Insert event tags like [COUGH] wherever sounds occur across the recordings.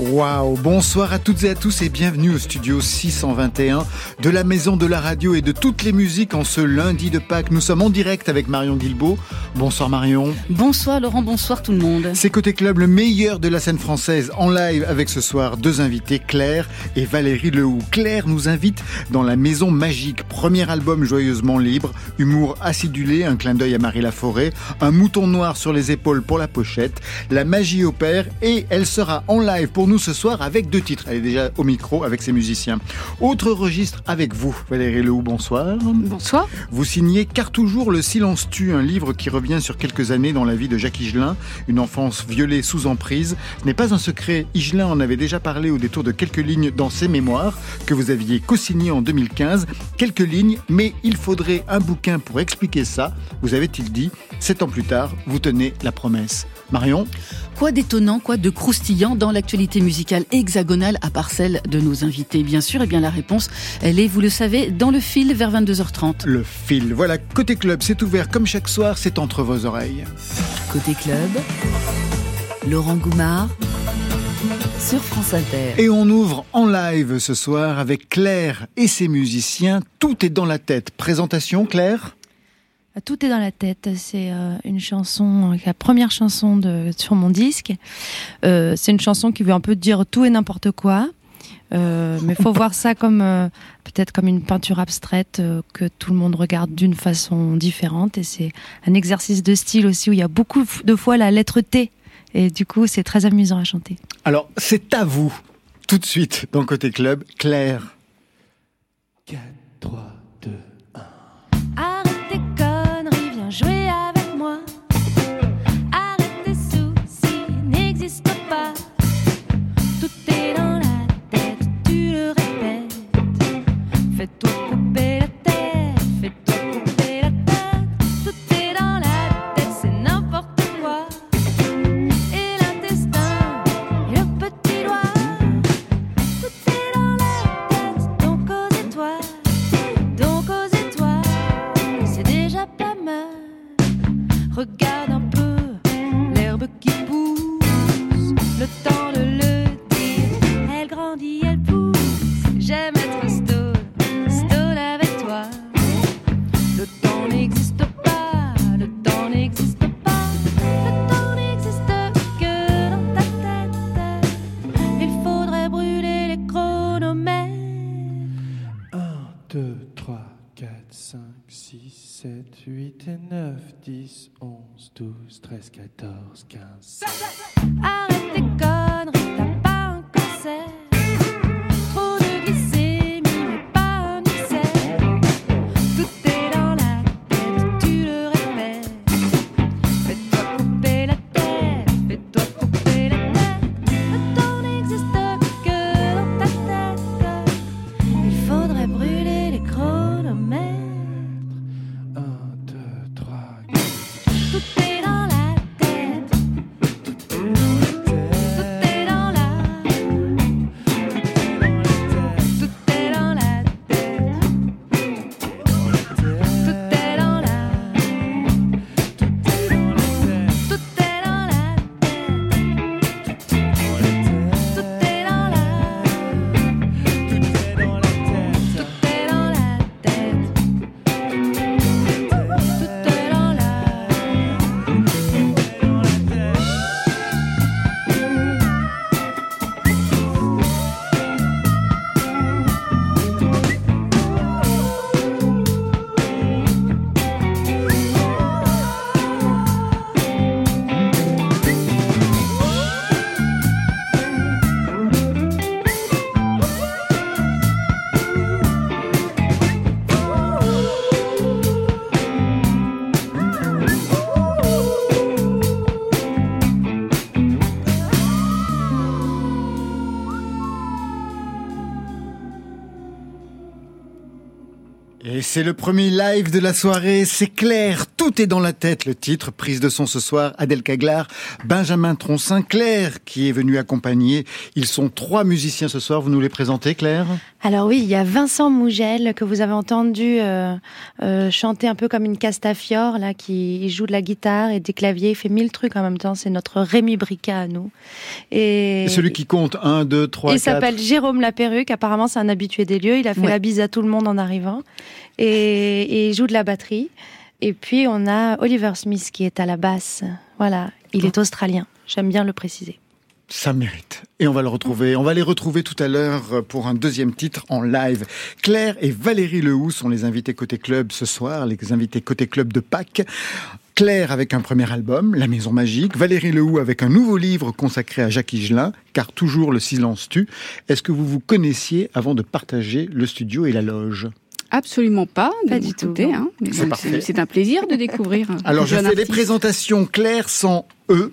Waouh Bonsoir à toutes et à tous et bienvenue au studio 621 de la Maison de la Radio et de toutes les musiques en ce lundi de Pâques. Nous sommes en direct avec Marion Guilbeault. Bonsoir Marion. Bonsoir Laurent, bonsoir tout le monde. C'est Côté Club, le meilleur de la scène française en live avec ce soir deux invités, Claire et Valérie Lehoux. Claire nous invite dans la Maison Magique, premier album joyeusement libre, humour acidulé, un clin d'œil à Marie Laforêt, un mouton noir sur les épaules pour la pochette, la magie opère et elle sera en live pour nous ce soir avec deux titres. Elle est déjà au micro avec ses musiciens. Autre registre avec vous, Valérie Lehoux, bonsoir. Bonsoir. Vous signez Car toujours le silence tue, un livre qui revient sur quelques années dans la vie de Jacques Higelin, une enfance violée sous emprise. Ce n'est pas un secret, Higelin en avait déjà parlé au détour de quelques lignes dans ses mémoires que vous aviez co-signé en 2015. Quelques lignes, mais il faudrait un bouquin pour expliquer ça. Vous avez-il dit, sept ans plus tard, vous tenez la promesse. Marion? Quoi d'étonnant, quoi de croustillant dans l'actualité? Musicale hexagonale à part celle de nos invités Bien sûr, et bien la réponse, elle est, vous le savez, dans le fil vers 22h30. Le fil. Voilà, côté club, c'est ouvert comme chaque soir, c'est entre vos oreilles. Côté club, Laurent Goumard sur France Inter. Et on ouvre en live ce soir avec Claire et ses musiciens. Tout est dans la tête. Présentation, Claire? Tout est dans la tête. C'est euh, une chanson, euh, la première chanson de, sur mon disque. Euh, c'est une chanson qui veut un peu dire tout et n'importe quoi. Euh, mais faut [LAUGHS] voir ça comme euh, peut-être comme une peinture abstraite euh, que tout le monde regarde d'une façon différente. Et c'est un exercice de style aussi où il y a beaucoup de fois la lettre T. Et du coup, c'est très amusant à chanter. Alors, c'est à vous, tout de suite, dans Côté Club, Claire. 4, 3, Regarde un peu l'herbe qui pousse. Le temps de le dire, elle grandit, elle pousse. J'aime être stone, stone avec toi. Le temps n'existe pas, le temps n'existe pas. Le temps n'existe que dans ta tête. Il faudrait brûler les chronomètres. 1, 2, 3, 4, 5, 6, 7, 8 et 9, 10, 11, 12, 13, 14, 15. Arrête c'est le premier live de la soirée, c'est clair, tout est dans la tête, le titre. Prise de son ce soir, Adèle Caglar, Benjamin Troncin, Claire qui est venu accompagner. Ils sont trois musiciens ce soir. Vous nous les présentez, Claire? Alors oui, il y a Vincent Mougel que vous avez entendu euh, euh, chanter un peu comme une castafiore, là, qui joue de la guitare et des claviers. Il fait mille trucs en même temps. C'est notre Rémi Brica à nous. Et, celui qui compte un, deux, trois, Il s'appelle Jérôme Laperruque. Apparemment, c'est un habitué des lieux. Il a fait la bise à tout le monde en arrivant. Et, et il joue de la batterie. Et puis on a Oliver Smith qui est à la basse. Voilà, il est australien. J'aime bien le préciser. Ça mérite. Et on va le retrouver. On va les retrouver tout à l'heure pour un deuxième titre en live. Claire et Valérie Lehoux sont les invités côté club ce soir, les invités côté club de Pâques. Claire avec un premier album, La Maison Magique, Valérie Lehoux avec un nouveau livre consacré à Jacques Higelin, car toujours le silence tue. Est-ce que vous vous connaissiez avant de partager le studio et la loge? Absolument pas, pas du tout. Hein, c'est un plaisir de [LAUGHS] découvrir. Alors je fais des présentations claires sans E.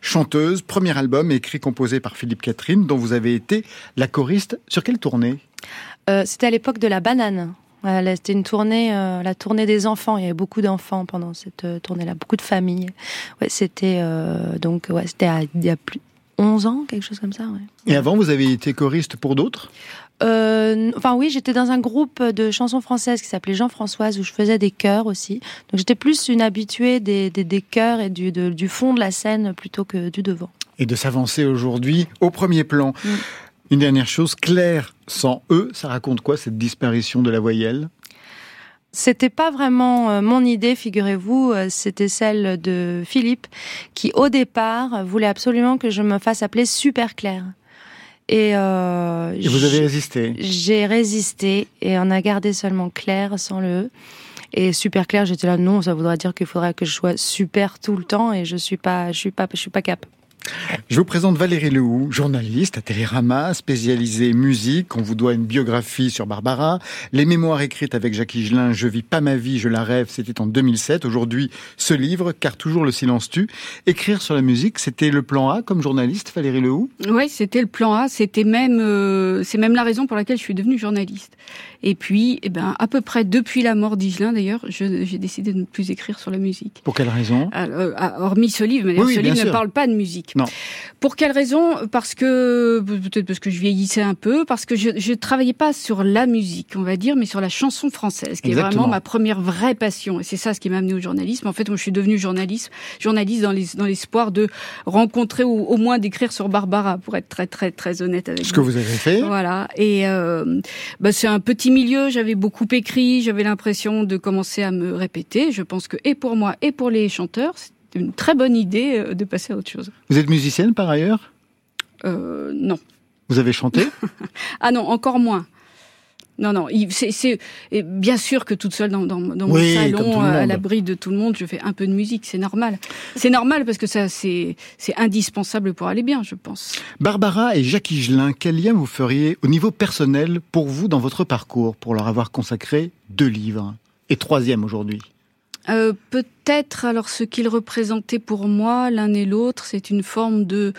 Chanteuse, premier album écrit composé par Philippe Catherine, dont vous avez été la choriste. Sur quelle tournée? Euh, C'était à l'époque de la banane. C'était une tournée, euh, la tournée des enfants. Il y avait beaucoup d'enfants pendant cette euh, tournée-là, beaucoup de familles. Ouais, c'était donc ouais, c'était il y a plus 11 ans, quelque chose comme ça. Ouais. Et avant, vous avez été choriste pour d'autres? Euh, enfin oui, j'étais dans un groupe de chansons françaises qui s'appelait Jean-Françoise où je faisais des chœurs aussi. Donc j'étais plus une habituée des, des, des chœurs et du, du fond de la scène plutôt que du devant. Et de s'avancer aujourd'hui au premier plan. Mm. Une dernière chose, Claire sans E, ça raconte quoi cette disparition de la voyelle? C'était pas vraiment euh, mon idée, figurez-vous, euh, c'était celle de Philippe, qui au départ voulait absolument que je me fasse appeler Super Claire. Et, euh, et vous avez résisté J'ai résisté et on a gardé seulement Claire sans le E. Et super clair, j'étais là, non, ça voudrait dire qu'il faudrait que je sois super tout le temps et je suis pas, je suis pas, je suis pas cap. Je vous présente Valérie Lehoux, journaliste à Télérama, spécialisée musique. On vous doit une biographie sur Barbara. Les mémoires écrites avec Jacques Higelin, Je vis pas ma vie, je la rêve, c'était en 2007. Aujourd'hui, ce livre, car toujours le silence tue. Écrire sur la musique, c'était le plan A comme journaliste, Valérie Lehoux? Oui, c'était le plan A. C'était même, euh, c'est même la raison pour laquelle je suis devenue journaliste. Et puis, eh ben, à peu près depuis la mort d'Higelin, d'ailleurs, j'ai décidé de ne plus écrire sur la musique. Pour quelle raison? Euh, Hormis ce livre, mais ce livre ne parle pas de musique. Non. Pour quelle raison? Parce que peut-être parce que je vieillissais un peu, parce que je ne travaillais pas sur la musique, on va dire, mais sur la chanson française, qui est vraiment ma première vraie passion. Et c'est ça ce qui m'a amené au journalisme. En fait, moi, je suis devenue journaliste, journaliste dans les, dans l'espoir de rencontrer ou au moins d'écrire sur Barbara, pour être très très très honnête avec vous. Ce que vous avez fait. Voilà. Et euh, bah, c'est un petit milieu. J'avais beaucoup écrit. J'avais l'impression de commencer à me répéter. Je pense que et pour moi et pour les chanteurs, une très bonne idée euh, de passer à autre chose. Vous êtes musicienne par ailleurs? Euh, Non. Vous avez chanté? [LAUGHS] Ah non, encore moins. Non, non, c'est bien sûr que toute seule dans, dans, dans mon salon, à l'abri de tout le monde, je fais un peu de musique, c'est normal. C'est normal parce que ça, c'est indispensable pour aller bien, je pense. Barbara et Jacques Higelin, quel lien vous feriez au niveau personnel pour vous dans votre parcours, pour leur avoir consacré deux livres et troisième aujourd'hui? Euh, Peut-être, alors ce qu'ils représentaient pour moi, l'un et l'autre, c'est une forme de,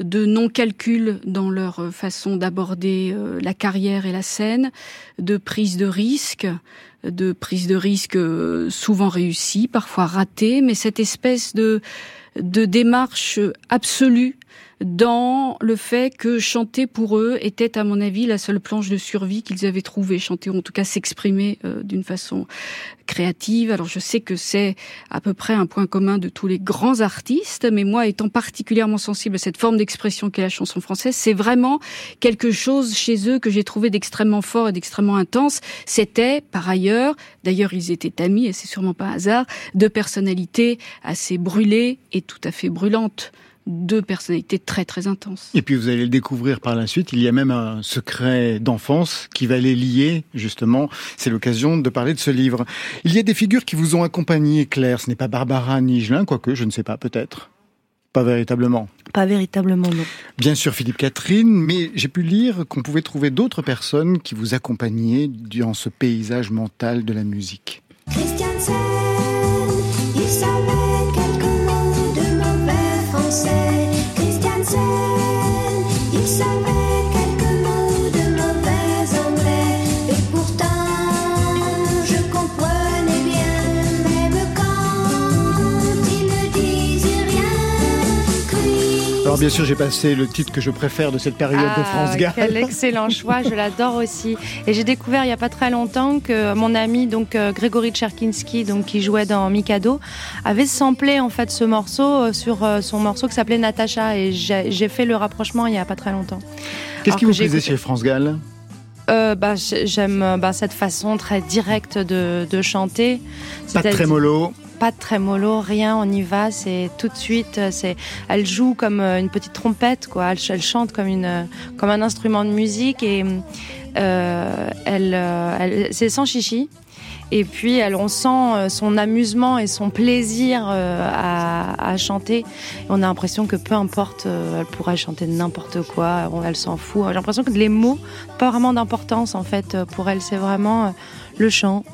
de non-calcul dans leur façon d'aborder euh, la carrière et la scène, de prise de risque, de prise de risque euh, souvent réussie, parfois ratée, mais cette espèce de, de démarche absolue dans le fait que chanter pour eux était, à mon avis, la seule planche de survie qu'ils avaient trouvée. Chanter, ou en tout cas s'exprimer euh, d'une façon créative. Alors je sais que c'est à peu près un point commun de tous les grands artistes, mais moi, étant particulièrement sensible à cette forme d'expression qu'est la chanson française, c'est vraiment quelque chose chez eux que j'ai trouvé d'extrêmement fort et d'extrêmement intense. C'était, par ailleurs, d'ailleurs ils étaient amis, et c'est sûrement pas un hasard, de personnalités assez brûlées et tout à fait brûlantes deux personnalités très très intenses. Et puis vous allez le découvrir par la suite, il y a même un secret d'enfance qui va les lier, justement. C'est l'occasion de parler de ce livre. Il y a des figures qui vous ont accompagné, Claire. Ce n'est pas Barbara ni quoique, je ne sais pas, peut-être. Pas véritablement. Pas véritablement, non. Bien sûr, Philippe Catherine, mais j'ai pu lire qu'on pouvait trouver d'autres personnes qui vous accompagnaient dans ce paysage mental de la musique. Alors bien sûr, j'ai passé le titre que je préfère de cette période de Ah, France Gall. Quel excellent [LAUGHS] choix, je l'adore aussi. Et j'ai découvert il y a pas très longtemps que mon ami donc euh, Grégory Cherkinski, donc qui jouait dans Mikado, avait samplé en fait ce morceau euh, sur euh, son morceau qui s'appelait Natacha et j'ai fait le rapprochement il y a pas très longtemps. Qu'est-ce qui vous plaisait chez France Gall? Euh, bah, j'ai- j'aime bah, cette façon très directe de, de chanter. Pas C'est-à-dire- trémolo. Pas de trémolo, rien, on y va, c'est tout de suite, c'est, elle joue comme euh, une petite trompette, quoi, elle, chante comme une, euh, comme un instrument de musique et euh, elle, c'est sans chichi. Et puis, on sent son amusement et son plaisir à, à chanter. On a l'impression que peu importe, elle pourrait chanter n'importe quoi, elle s'en fout. J'ai l'impression que les mots, pas vraiment d'importance en fait pour elle. C'est vraiment le chant,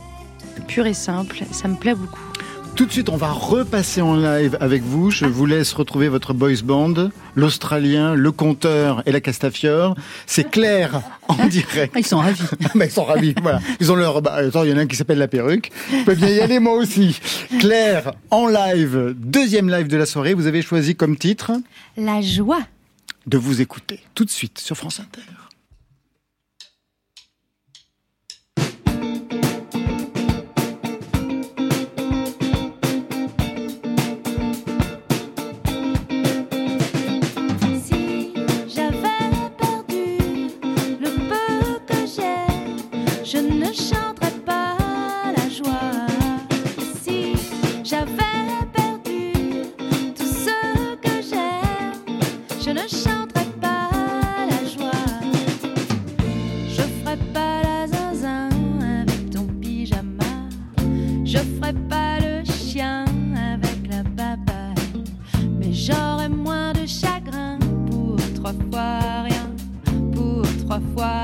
pur et simple. Ça me plaît beaucoup. Tout de suite, on va repasser en live avec vous. Je vous laisse retrouver votre boys band, l'Australien, le Conteur et la Castafiore. C'est Claire en direct. Ils sont ravis. [LAUGHS] Bah, ils sont ravis, voilà. Ils ont leur. Bah, attends, il y en a un qui s'appelle la perruque. Je peux bien y aller moi aussi. Claire en live, deuxième live de la soirée. Vous avez choisi comme titre La joie. de vous écouter tout de suite sur France Inter. Trois fois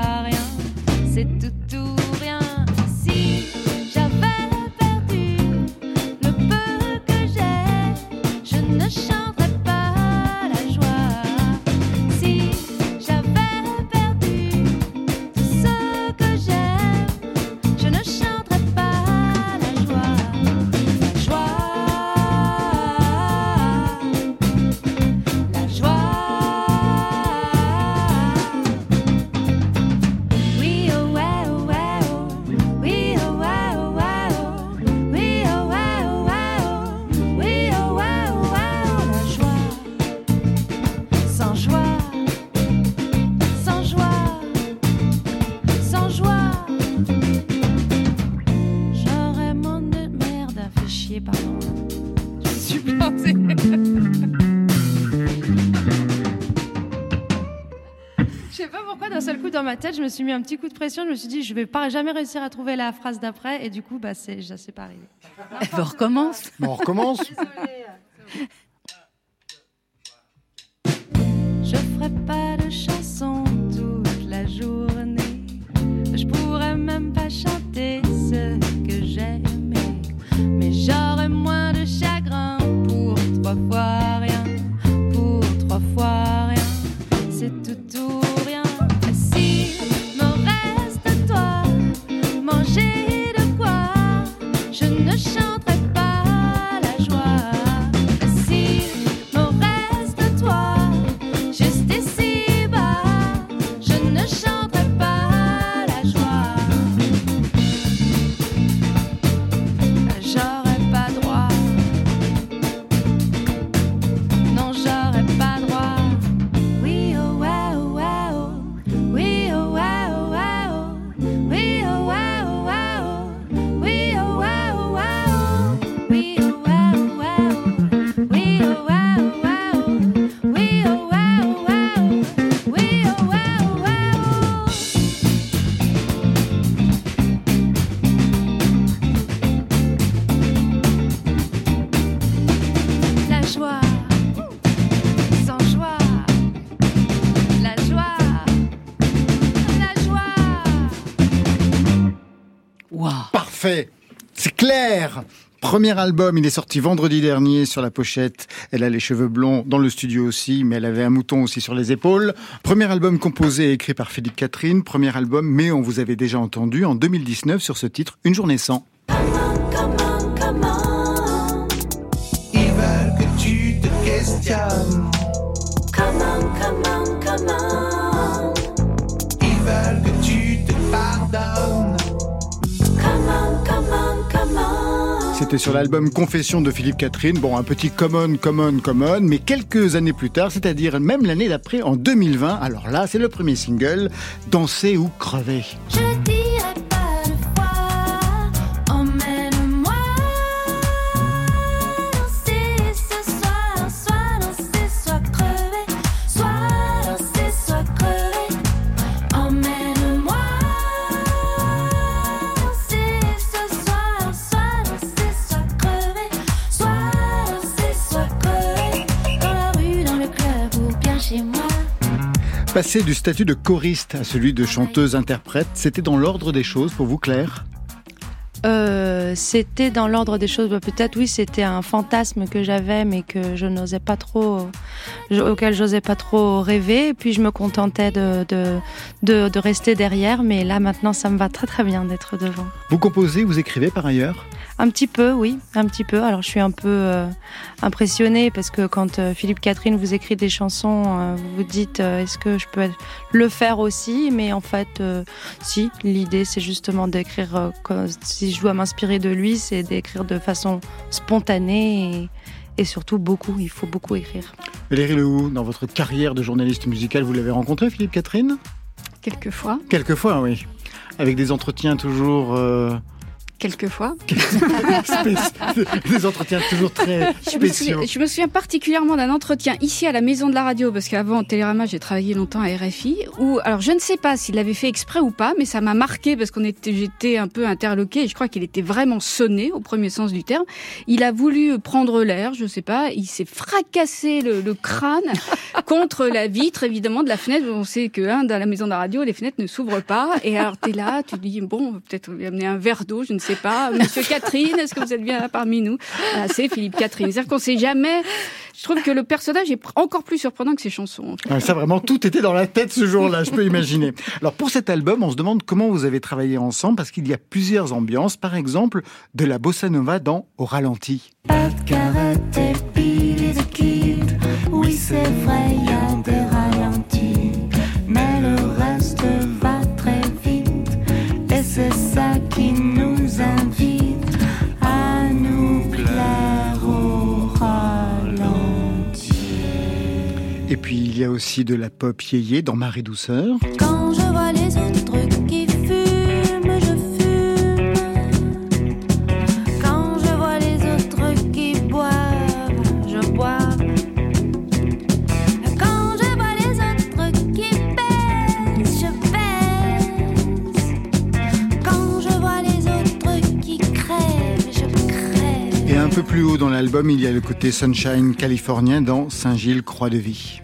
ma tête, je me suis mis un petit coup de pression. Je me suis dit, je vais pas jamais réussir à trouver la phrase d'après, et du coup, bah c'est, ça s'est pas arrivé. Elle recommence. Bon, on recommence. [LAUGHS] Premier album, il est sorti vendredi dernier sur la pochette. Elle a les cheveux blonds dans le studio aussi, mais elle avait un mouton aussi sur les épaules. Premier album composé et écrit par Philippe Catherine. Premier album, mais on vous avait déjà entendu en 2019 sur ce titre, Une journée sans. C'était sur l'album Confession de Philippe Catherine. Bon, un petit common, common, common, mais quelques années plus tard, c'est-à-dire même l'année d'après, en 2020, alors là, c'est le premier single, Danser ou crever. Passer du statut de choriste à celui de chanteuse-interprète, c'était dans l'ordre des choses pour vous, Claire? Euh, c'était dans l'ordre des choses. Bah, peut-être oui, c'était un fantasme que j'avais, mais que je n'osais pas trop, auquel j'osais pas trop rêver. Et puis je me contentais de, de, de, de, rester derrière. Mais là maintenant, ça me va très très bien d'être devant. Vous composez, vous écrivez par ailleurs? Un petit peu, oui, un petit peu. Alors je suis un peu euh, impressionnée parce que quand euh, Philippe Catherine vous écrit des chansons, euh, vous vous dites est-ce que je peux le faire aussi? Mais en fait, si. L'idée c'est justement d'écrire. si je dois m'inspirer de lui, c'est d'écrire de façon spontanée et, et, surtout beaucoup. Il faut beaucoup écrire. Valérie Lehou, dans votre carrière de journaliste musical, vous l'avez rencontré, Philippe Catherine? Quelquefois. Quelquefois, oui. Avec des entretiens toujours Quelquefois. [LAUGHS] Des entretiens toujours très spéciaux. Je me, souviens, particulièrement d'un entretien ici à la Maison de la Radio, parce qu'avant, Télérama, j'ai travaillé longtemps à RFI, où, alors je ne sais pas s'il l'avait fait exprès ou pas, mais ça m'a marqué parce qu'on était, j'étais un peu interloqué et je crois qu'il était vraiment sonné au premier sens du terme. Il a voulu prendre l'air, je ne sais pas, il s'est fracassé le, crâne [LAUGHS] contre la vitre, évidemment, de la fenêtre. On sait que, hein, dans la Maison de la Radio, les fenêtres ne s'ouvrent pas. Et alors, tu es là, tu dis, bon, peut-être amener un verre d'eau, je ne sais sais pas. Monsieur Catherine, est-ce que vous êtes bien parmi nous? Ah, C'est Philippe Catherine. C'est-à-dire qu'on sait jamais. Je trouve que le personnage est encore plus surprenant que ses chansons. ça, vraiment, tout était dans la tête ce jour-là, je peux imaginer. Alors, pour cet album, on se demande comment vous avez travaillé ensemble, parce qu'il y a plusieurs ambiances. Par exemple, de la bossa nova dans Au ralenti. Oui, c'est vrai, il y a des ralentis, il y a aussi de la pop yéyé dans Marie Douceur. Peu plus haut dans l'album, il y a le côté sunshine californien dans Saint-Gilles, Croix de Vie.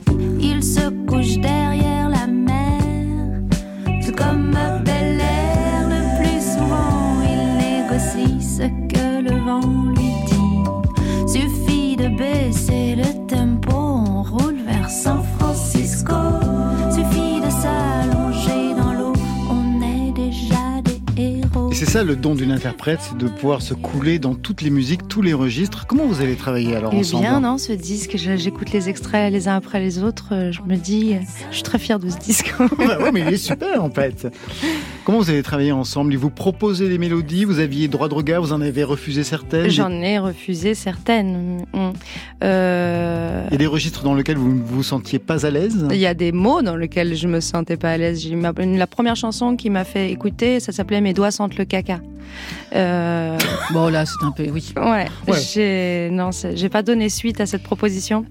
Ça le don d'une interprète, c'est de pouvoir se couler dans toutes les musiques, tous les registres. Comment vous avez travaillé alors eh ensemble bien, non, ce disque, j'écoute les extraits les uns après les autres. Euh, je me dis, je suis très fière de ce disque. [LAUGHS] bah ouais, mais il est super en fait. Comment vous avez travaillé ensemble? Il vous proposait des mélodies, vous aviez droit de regard, vous en avez refusé certaines? J'en ai refusé certaines. Mm. Euh... Il y a des registres dans lesquels vous ne vous sentiez pas à l'aise? Il y a des mots dans lesquels je me sentais pas à l'aise. La première chanson qui m'a fait écouter, ça s'appelait Mes doigts sentent le caca. Euh... Bon là, c'est un peu oui. Ouais. ouais. J'ai non, j'ai pas donné suite à cette proposition,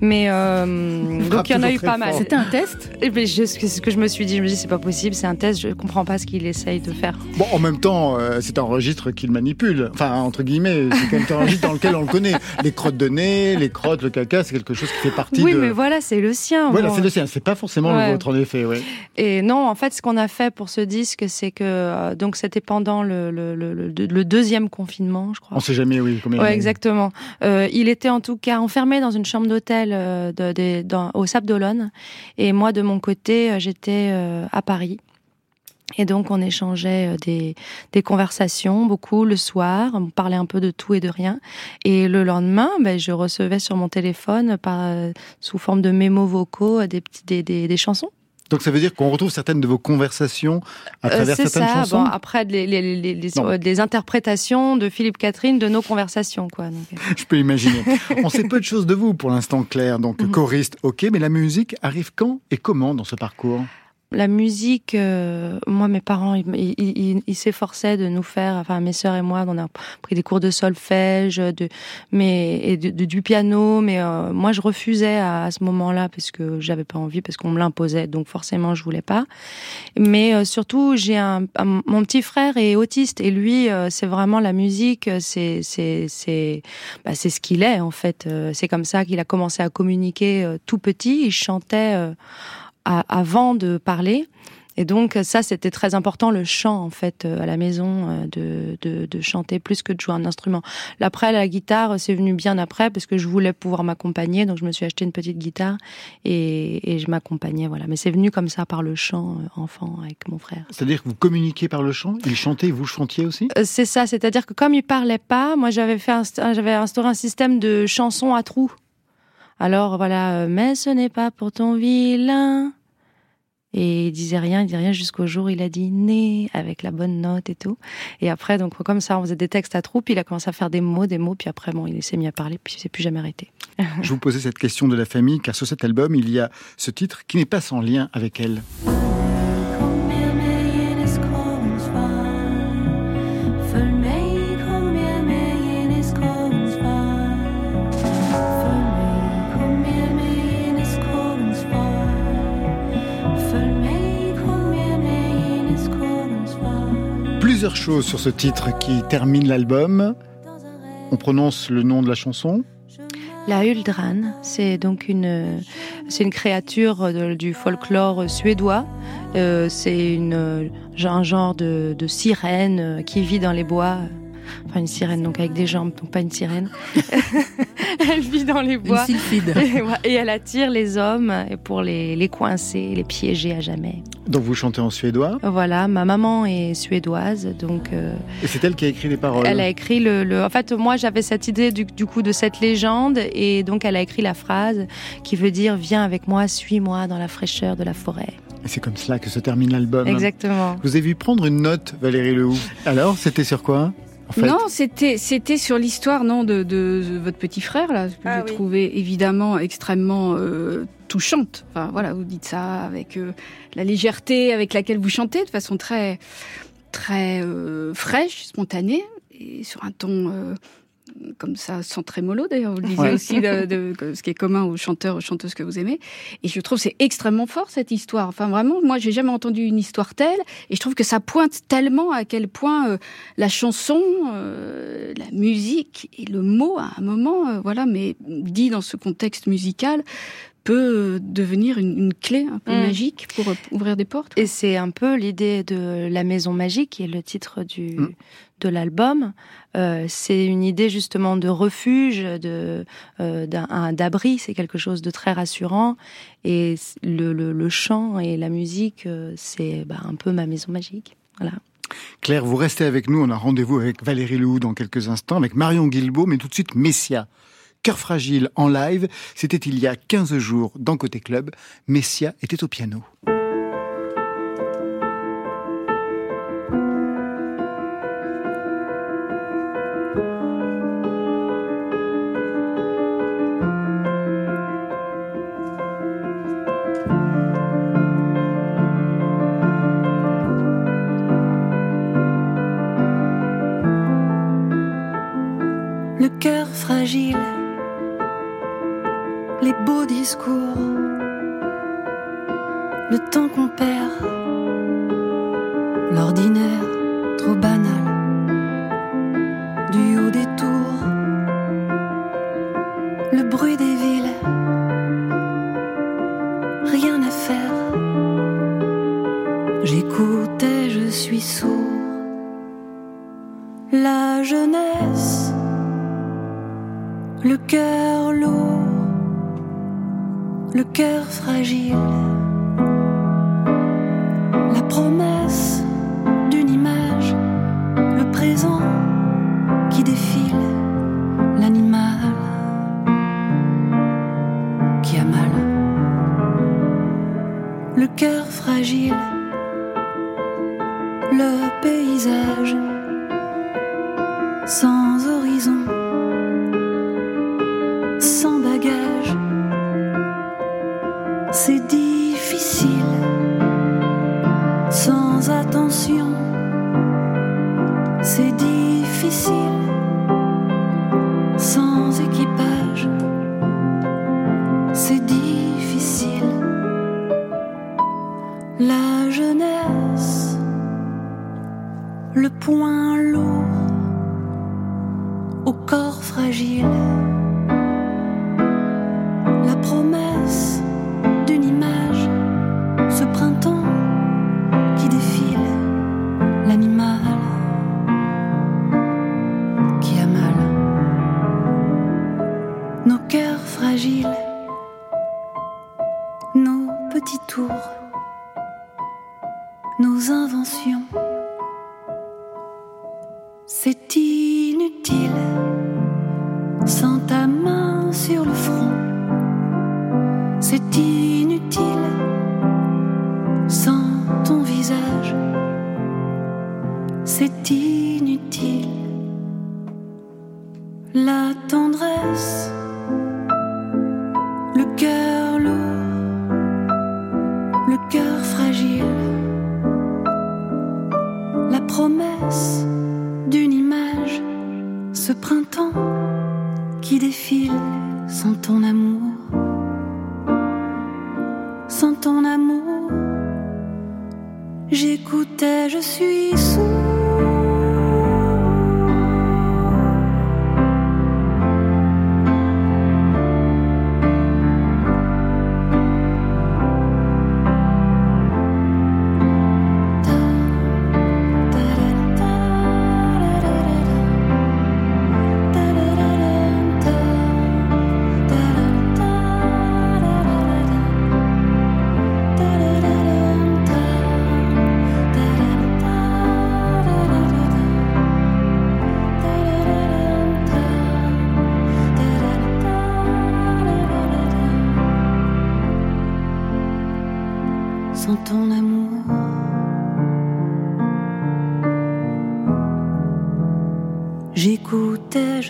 mais euh... donc il y en a eu pas mal. C'était un test? Et puis je, ce que je me suis dit, je me dis c'est pas possible, c'est un test. Je comprends pas ce qu'il essaye de faire. Bon, en même temps, euh, c'est un registre qu'il manipule. Enfin, entre guillemets, c'est quand même un registre dans lequel on le connaît. Les crottes de nez, les crottes, le caca, c'est quelque chose qui fait partie. Oui, de... mais voilà, c'est le sien. Voilà, c'est le sien. C'est pas forcément ouais. le vôtre en effet, ouais. Et non, en fait, ce qu'on a fait pour ce disque, c'est que euh, donc c'était pendant le, le, le, le, deuxième confinement, je crois. On sait jamais, oui. Combien ouais, exactement. Euh, il était en tout cas enfermé dans une chambre d'hôtel de, de, dans, au Sable d'Olonne, et moi de mon côté, j'étais à Paris. Et donc on échangeait euh, des, des, conversations beaucoup le soir, on parlait un peu de tout et de rien. Et le lendemain, ben, je recevais sur mon téléphone par, sous forme de mémos vocaux des, des, des, des chansons. Donc ça veut dire qu'on retrouve certaines de vos conversations à travers Euh, certaines ça. chansons Bon, après, les, les, les, les- interprétations de Philippe Catherine de nos conversations, quoi. Donc, euh. [LAUGHS] Je peux imaginer. On sait peu de choses de vous pour l'instant, Claire. Donc Mhm. choriste, ok, mais la musique arrive quand et comment dans ce parcours? La musique, euh, moi, mes parents, ils, ils, ils- s'efforçaient de nous faire, enfin, mes sœurs et moi, on a pris des cours de solfège, de, mais, et de, de- du piano, mais euh, moi, je refusais à, à ce moment-là parce que j'avais pas envie, parce qu'on me l'imposait, donc forcément, je voulais pas. Mais euh, surtout, j'ai un, un- mon petit frère est autiste et lui, euh, c'est vraiment la musique, c'est, c'est, c'est, bah, c'est ce qu'il est en fait. Euh, c'est comme ça qu'il a commencé à communiquer euh, tout petit. Il chantait. À- avant de parler. Et donc ça, c'était très important, le chant en fait euh, à la maison, euh, de, de, de chanter plus que de jouer un instrument. Après, la guitare, c'est venu bien après parce que je voulais pouvoir m'accompagner, donc je me suis acheté une petite guitare et, et je m'accompagnais, voilà. Mais c'est venu comme ça par le chant euh, enfant avec mon frère. C'est-à-dire que vous communiquez par le chant? Il chantait, vous chantiez aussi? C'est ça, c'est-à-dire que comme il parlait pas, moi j'avais fait, j'avais instauré un système de chansons à trous. Alors voilà, mais ce n'est pas pour ton vilain. Et il disait rien, il disait rien jusqu'au jour où il a dit né avec la bonne note et tout. Et après, donc comme ça, on faisait des textes à trous, puis il a commencé à faire des mots, des mots, puis après, bon, il s'est mis à parler, puis il s'est plus jamais arrêté. [LAUGHS] Je vous posais cette question de la famille, car sur cet album, il y a ce titre qui n'est pas sans lien avec elle. Plusieurs sur ce titre qui termine l'album. On prononce le nom de la chanson. La Huldran, c'est donc une, c'est une créature du folklore suédois. Euh, c'est une, euh, un genre de, sirène qui vit dans les bois. Enfin, une sirène, donc avec des jambes, donc pas une sirène. [LAUGHS] elle vit dans les bois. [LAUGHS] Et elle attire les hommes et pour les, les coincer, les piéger à jamais. Donc vous chantez en suédois. Voilà, ma maman est suédoise, donc euh, Et c'est elle qui a écrit les paroles. elle a écrit le, le- En fait, moi, j'avais cette idée du, du coup de cette légende, et donc elle a écrit la phrase qui veut dire "Viens avec moi, suis-moi dans la fraîcheur de la forêt". Et c'est comme cela que se termine l'album. Exactement. Vous avez vu prendre une note, Valérie Lehoux. Alors, c'était sur quoi? En fait Non, c'était c'était sur l'histoire non de, de, de votre petit frère là que Ah j'ai oui. trouvé évidemment extrêmement euh, touchante. Enfin voilà, vous dites ça avec euh, la légèreté avec laquelle vous chantez de façon très très euh, fraîche, spontanée et sur un ton euh, comme ça sans trémolo d'ailleurs vous le disiez Ouais. aussi de, ce qui est commun aux chanteurs aux chanteuses que vous aimez et je trouve que c'est extrêmement fort cette histoire enfin vraiment moi j'ai jamais entendu une histoire telle et je trouve que ça pointe tellement à quel point euh, la chanson, euh, la musique et le mot à un moment, euh, voilà, mais dit dans ce contexte musical, peut devenir une, une clé un peu Mm. magique pour ouvrir des portes. Et c'est un peu l'idée de la maison magique, qui est le titre du Mm. De l'album. Euh, c'est une idée justement de refuge, de euh, d'abri. C'est quelque chose de très rassurant. Et le, le chant et la musique, euh, c'est bah, un peu ma maison magique. Voilà. Claire, vous restez avec nous. On a rendez-vous avec Valérie Lehoux dans quelques instants, avec Marion Guilbault, mais tout de suite Messia. Cœur fragile en live, c'était il y a 15 jours dans Côté Club. Messia était au piano. Les beaux discours, le temps qu'on perd, l'ordinaire trop banal,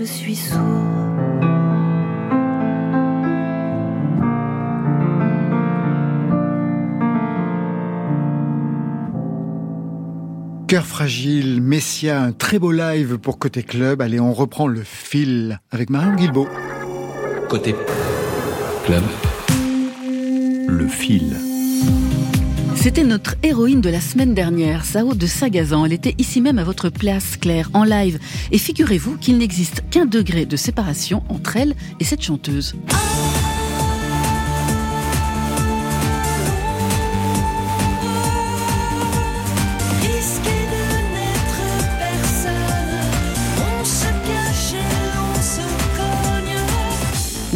suis sourd. Cœur fragile, Messia, un très beau live pour Côté Club. Allez, on reprend le fil avec Marion Guilbault. Côté club, Le fil. C'était notre héroïne de la semaine dernière, Sao de Sagazan. Elle était ici même à votre place, Claire, en live. Et figurez-vous qu'il n'existe qu'un degré de séparation entre elle et cette chanteuse.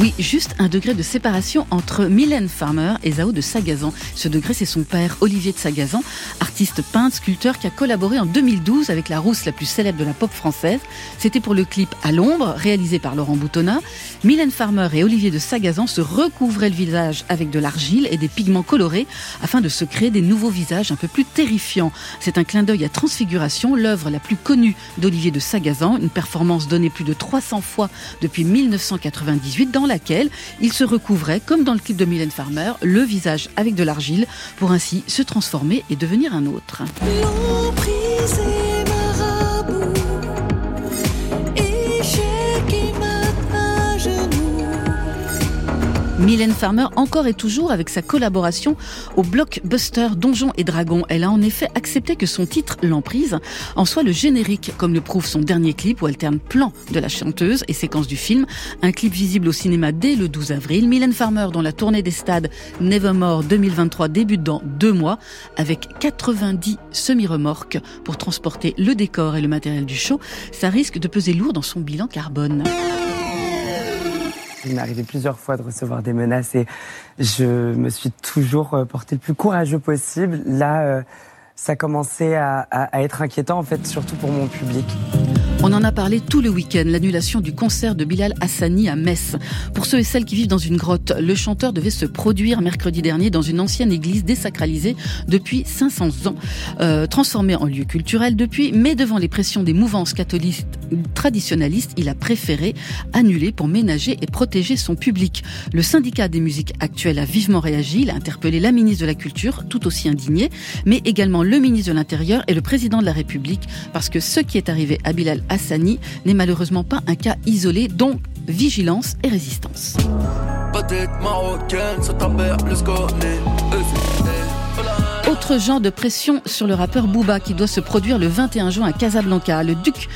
Oui, juste un degré de séparation entre Mylène Farmer et Zao de Sagazan. Ce degré, c'est son père, Olivier de Sagazan, artiste peintre, sculpteur qui a collaboré en 2012 avec la rousse la plus célèbre de la pop française. C'était pour le clip À l'ombre, réalisé par Laurent Boutonnat. Mylène Farmer et Olivier de Sagazan se recouvraient le visage avec de l'argile et des pigments colorés afin de se créer des nouveaux visages un peu plus terrifiants. C'est un clin d'œil à Transfiguration, l'œuvre la plus connue d'Olivier de Sagazan, une performance donnée plus de 300 fois depuis 1998 dans laquelle il se recouvrait, comme dans le clip de Mylène Farmer, le visage avec de l'argile pour ainsi se transformer et devenir un autre. Mylène Farmer encore et toujours avec sa collaboration au blockbuster Donjons et Dragons. Elle a en effet accepté que son titre, L'emprise, en soit le générique, comme le prouve son dernier clip où alterne plan de la chanteuse et séquence du film. Un clip visible au cinéma dès le 12 avril. Mylène Farmer dont la tournée des stades Nevermore 2023 débute dans deux mois avec 90 semi-remorques pour transporter le décor et le matériel du show. Ça risque de peser lourd dans son bilan carbone. Il m'est arrivé plusieurs fois de recevoir des menaces et je me suis toujours euh, porté le plus courageux possible. Là, euh, ça commençait à, à- à être inquiétant, en fait, surtout pour mon public. On en a parlé tout le week-end, l'annulation du concert de Bilal Hassani à Metz. Pour ceux et celles qui vivent dans une grotte, le chanteur devait se produire mercredi dernier dans une ancienne église désacralisée depuis 500 ans, euh, transformée en lieu culturel depuis, mais devant les pressions des mouvances catholiques traditionnalistes, il a préféré annuler pour ménager et protéger son public. Le syndicat des musiques actuelles a vivement réagi, il a interpellé la ministre de la Culture, tout aussi indignée, mais également le ministre de l'Intérieur et le président de la République, parce que ce qui est arrivé à Bilal Hassani n'est malheureusement pas un cas isolé, donc vigilance et résistance. Autre genre de pression sur le rappeur Booba qui doit se produire le 21 juin à Casablanca. Le Duc,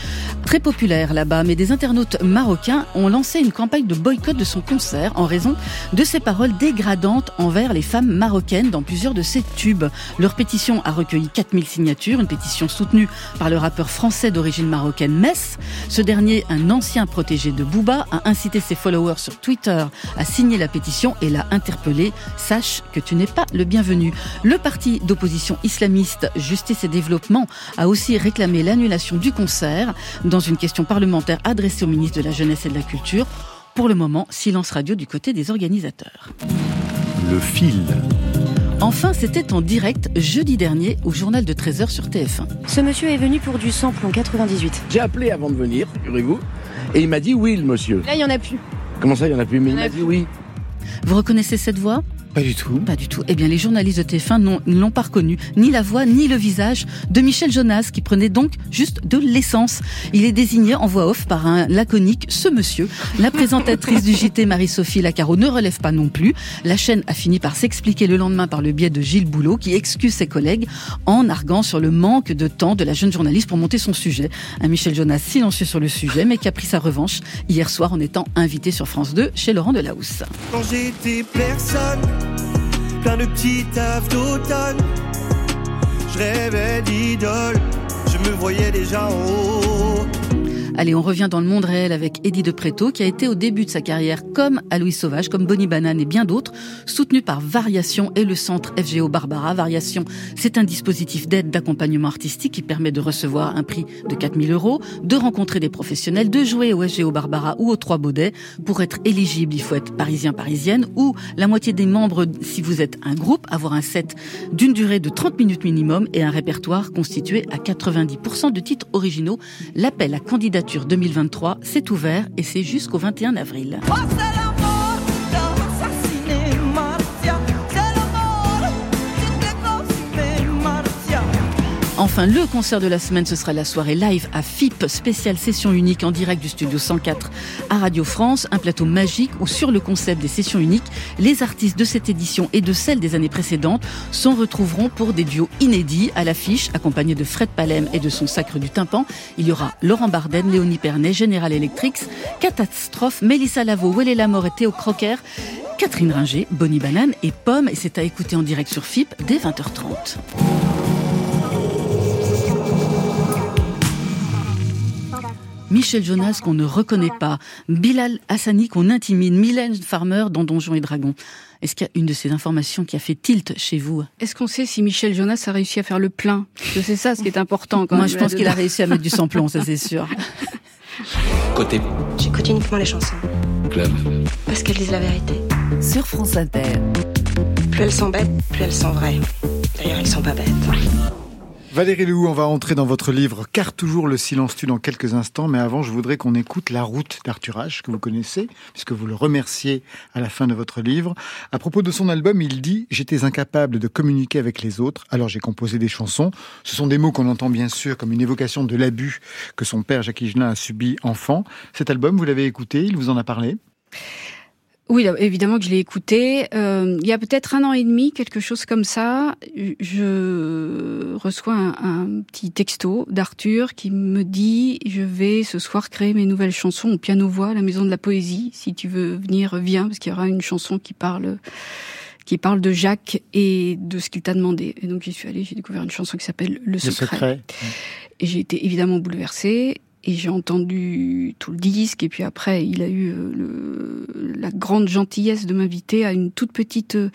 très populaire là-bas, mais des internautes marocains ont lancé une campagne de boycott de son concert en raison de ses paroles dégradantes envers les femmes marocaines dans plusieurs de ses tubes. Leur pétition a recueilli 4000 signatures, une pétition soutenue par le rappeur français d'origine marocaine Mess. Ce dernier, un ancien protégé de Booba, a incité ses followers sur Twitter à signer la pétition et l'a interpellé. Sache que tu n'es pas le bienvenu. Le parti d'opposition islamiste Justice et Développement a aussi réclamé l'annulation du concert dans une question parlementaire adressée au ministre de la Jeunesse et de la Culture. Pour le moment, silence radio du côté des organisateurs. Le fil. Enfin, c'était en direct jeudi dernier au journal de 13h sur TF1. Ce monsieur est venu pour du samplon 98. J'ai appelé avant de venir, figurez-vous, et il m'a dit oui, le monsieur. Là, il y en a plus. Comment ça, il y en a plus? Mais il Il y en a m'a dit oui. Vous reconnaissez cette voix? Pas du tout. Pas du tout. Eh bien, les journalistes de TF1 n'ont- ne l'ont pas reconnu, ni la voix, ni le visage de Michel Jonas, qui prenait donc juste de l'essence. Il est désigné en voix off par un laconique ce monsieur. La présentatrice du JT, Marie-Sophie Lacaro, ne relève pas non plus. La chaîne a fini par s'expliquer le lendemain par le biais de Gilles Boulot, qui excuse ses collègues en arguant sur le manque de temps de la jeune journaliste pour monter son sujet. Un Michel Jonas silencieux sur le sujet, mais qui a pris sa revanche hier soir en étant invité sur France 2 chez Laurent Delahousse. Quand j'étais personne, plein de petits tafs d'automne, je rêvais d'idole, je me voyais déjà en haut. Allez, on revient dans le monde réel avec Eddie de Préto, qui a été au début de sa carrière comme Aloïs Sauvage, comme Bonnie Banane et bien d'autres, soutenu par Variation et le centre FGO Barbara. Variation, c'est un dispositif d'aide d'accompagnement artistique qui permet de recevoir un prix de 4000 euros, de rencontrer des professionnels, de jouer au FGO Barbara ou aux Trois Baudets. Pour être éligible, il faut être parisien, parisienne, ou la moitié des membres, si vous êtes un groupe, avoir un set d'une durée de 30 minutes minimum et un répertoire constitué à 90% de titres originaux. L'appel à candidature 2023, c'est ouvert et c'est jusqu'au 21 avril. Enfin, le concert de la semaine, ce sera la soirée live à FIP, spéciale session unique en direct du studio 104 à Radio France, un plateau magique où sur le concept des sessions uniques, les artistes de cette édition et de celle des années précédentes s'en retrouveront pour des duos inédits à l'affiche, accompagnés de Fred Palem et de son sacre du tympan. Il y aura Laurent Barden, Léonie Pernet, General Electric, Catastrophe, Mélissa Lavo, Welle Lamor et Théo Crocker, Catherine Ringer, Bonnie Banane et Pomme, et c'est à écouter en direct sur FIP dès 20h30. Michel Jonas qu'on ne reconnaît pas, Bilal Hassani qu'on intimide, Mylène Farmer dans Donjons et Dragons. Est-ce qu'il y a une de ces informations qui a fait tilt chez vous Est-ce qu'on sait si Michel Jonas a réussi à faire le plein Parce que c'est ça ce qui est important quand Moi, même, je pense qu'il a réussi à mettre du samplon, ça c'est sûr. [LAUGHS] Côté J'écoute uniquement les chansons. club. Parce qu'elles disent la vérité. Sur France Inter. Plus elles sont bêtes, plus elles sont vraies. D'ailleurs, elles sont pas bêtes. Valérie Lehoux, on va entrer dans votre livre Car toujours le silence tue dans quelques instants, mais avant je voudrais qu'on écoute La route d'Arthur H, que vous connaissez, puisque vous le remerciez à la fin de votre livre. À propos de son album, il dit « J'étais incapable de communiquer avec les autres, alors j'ai composé des chansons. Ce sont des mots qu'on entend bien sûr comme une évocation de l'abus que son père Jacques Higelin a subi enfant. Cet album, vous l'avez écouté, il vous en a parlé? Oui, évidemment que je l'ai écouté. Euh, il y a peut-être un an et demi, quelque chose comme ça, je reçois un, un petit texto d'Arthur qui me dit « Je vais ce soir créer mes nouvelles chansons au piano-voix à la Maison de la Poésie. Si tu veux venir, viens, parce qu'il y aura une chanson qui parle qui parle de Jacques et de ce qu'il t'a demandé. Et donc j'y suis allée, j'ai découvert une chanson qui s'appelle Le Secret. secret. Et j'ai été évidemment bouleversée. Et j'ai entendu tout le disque. Et puis après, il a eu euh, le, la grande gentillesse de m'inviter à une toute petite euh,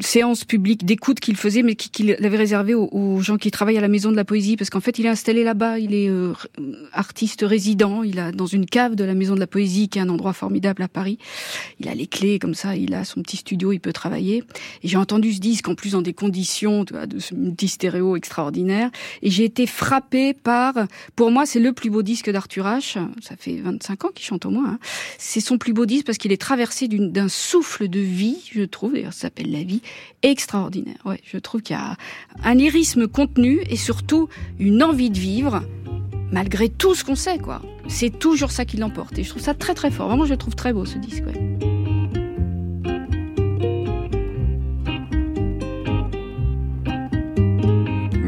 séance publique d'écoute qu'il faisait, mais qui- qu'il avait réservé aux, gens qui travaillent à la Maison de la Poésie, parce qu'en fait, il est installé là-bas, il est euh, r- artiste résident, il a dans une cave de la Maison de la Poésie, qui est un endroit formidable à Paris. Il a les clés, comme ça, il a son petit studio, il peut travailler. Et j'ai entendu ce disque, en plus, dans des conditions tu vois, de ce multistéréo extraordinaire, et j'ai été frappée par, pour moi, c'est le plus beau disque d'Arthur H. Ça fait 25 ans qu'il chante au moins. hein. C'est son plus beau disque parce qu'il est traversé d'un souffle de vie, je trouve, d'ailleurs ça s'appelle La vie, extraordinaire. Ouais, je trouve qu'il y a un lyrisme contenu et surtout une envie de vivre malgré tout ce qu'on sait, quoi. C'est toujours ça qui l'emporte et je trouve ça très très fort. Vraiment, je le trouve très beau ce disque.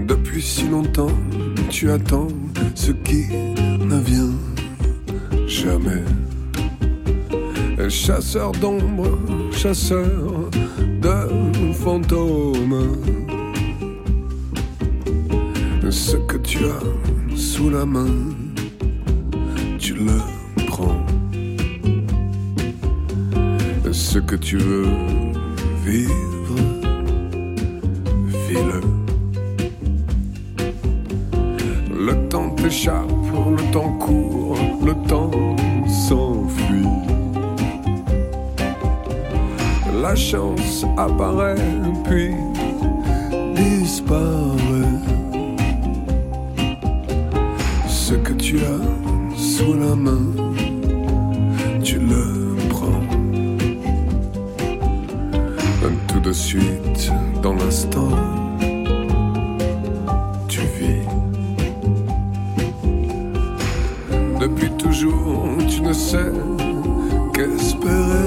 Depuis si longtemps, tu attends ce qui ne vient jamais. Chasseur d'ombre, chasseur de fantômes. Ce que tu as sous la main, tu le prends. Ce que tu veux vivre, vis-le. Le temps t'échappe, le temps court, le temps s'enfuit. La chance apparaît puis disparaît. Ce que tu as sous la main, tu le prends. Tout de suite, dans l'instant, tu vis. Depuis toujours, tu ne sais qu'espérer.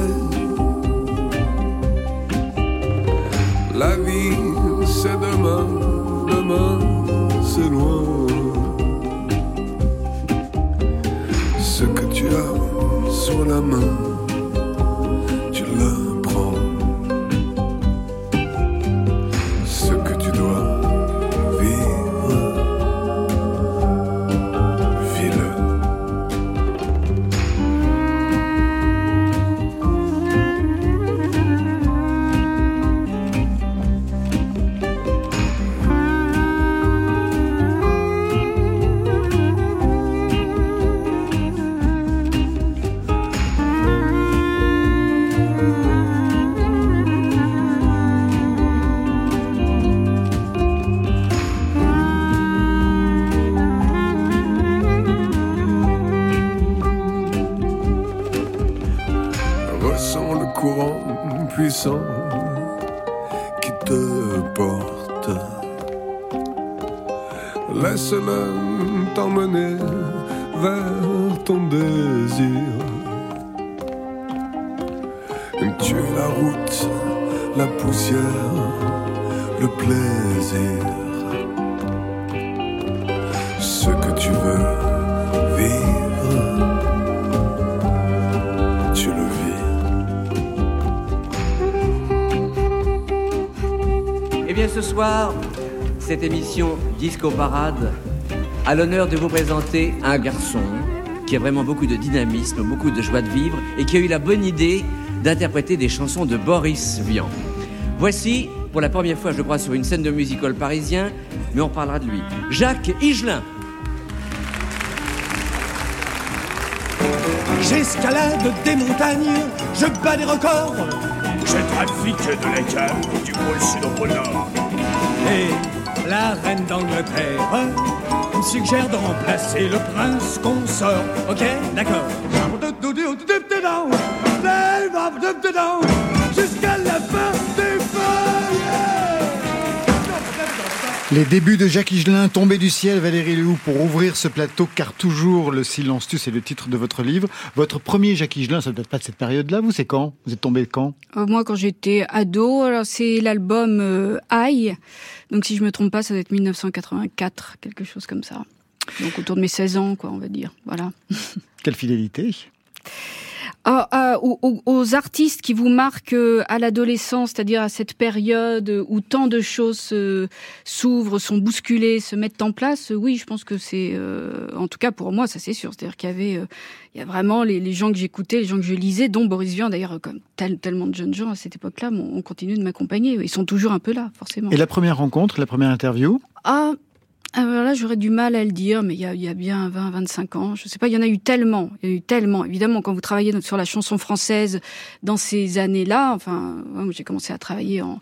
Courant puissant qui te porte. Laisse-le t'emmener vers ton désir. Tu es la route, la poussière, le plaisir. Ce soir, cette émission Disco Parade a l'honneur de vous présenter un garçon qui a vraiment beaucoup de dynamisme, beaucoup de joie de vivre et qui a eu la bonne idée d'interpréter des chansons de Boris Vian. Voici, pour la première fois je crois sur une scène de musical parisien, mais on parlera de lui, Jacques Higelin. J'escalade des montagnes, je bats des records. Je trafique de la cave du pôle sud au pôle nord. Et la reine d'Angleterre me suggère de remplacer le prince consort. Ok, d'accord. Jusqu'à la fin des. Les débuts de Jacques Higelin, Tombé du ciel, Valérie Léou, pour ouvrir ce plateau, car toujours le silence tue, c'est le titre de votre livre. Votre premier Jacques Higelin, ça ne date pas de cette période-là, vous, c'est quand? Vous êtes tombé quand? Euh, moi, quand j'étais ado, alors c'est l'album euh, Aïe. Donc, si je me trompe pas, ça doit être 1984, quelque chose comme ça. Donc, autour de mes 16 ans, quoi, on va dire. Voilà. Quelle fidélité Ah, ah, aux, aux- aux artistes qui vous marquent euh, à l'adolescence, c'est-à-dire à cette période où tant de choses euh, s'ouvrent, sont bousculées, se mettent en place, oui, je pense que c'est, euh, en tout cas pour moi, ça c'est sûr. C'est-à-dire qu'il y avait, euh, il y a vraiment les, les gens que j'écoutais, les gens que je lisais, dont Boris Vian, d'ailleurs, euh, comme tel- tellement de jeunes gens à cette époque-là, m'ont- ont continué de m'accompagner. Ils sont toujours un peu là, forcément. Et la première rencontre, la première interview? Ah, alors là, j'aurais du mal à le dire, mais il y a, il y a bien 20, 25 ans. Je sais pas, il y en a eu tellement. Il y en a eu tellement. Évidemment, quand vous travaillez sur la chanson française dans ces années-là, enfin, j'ai commencé à travailler en,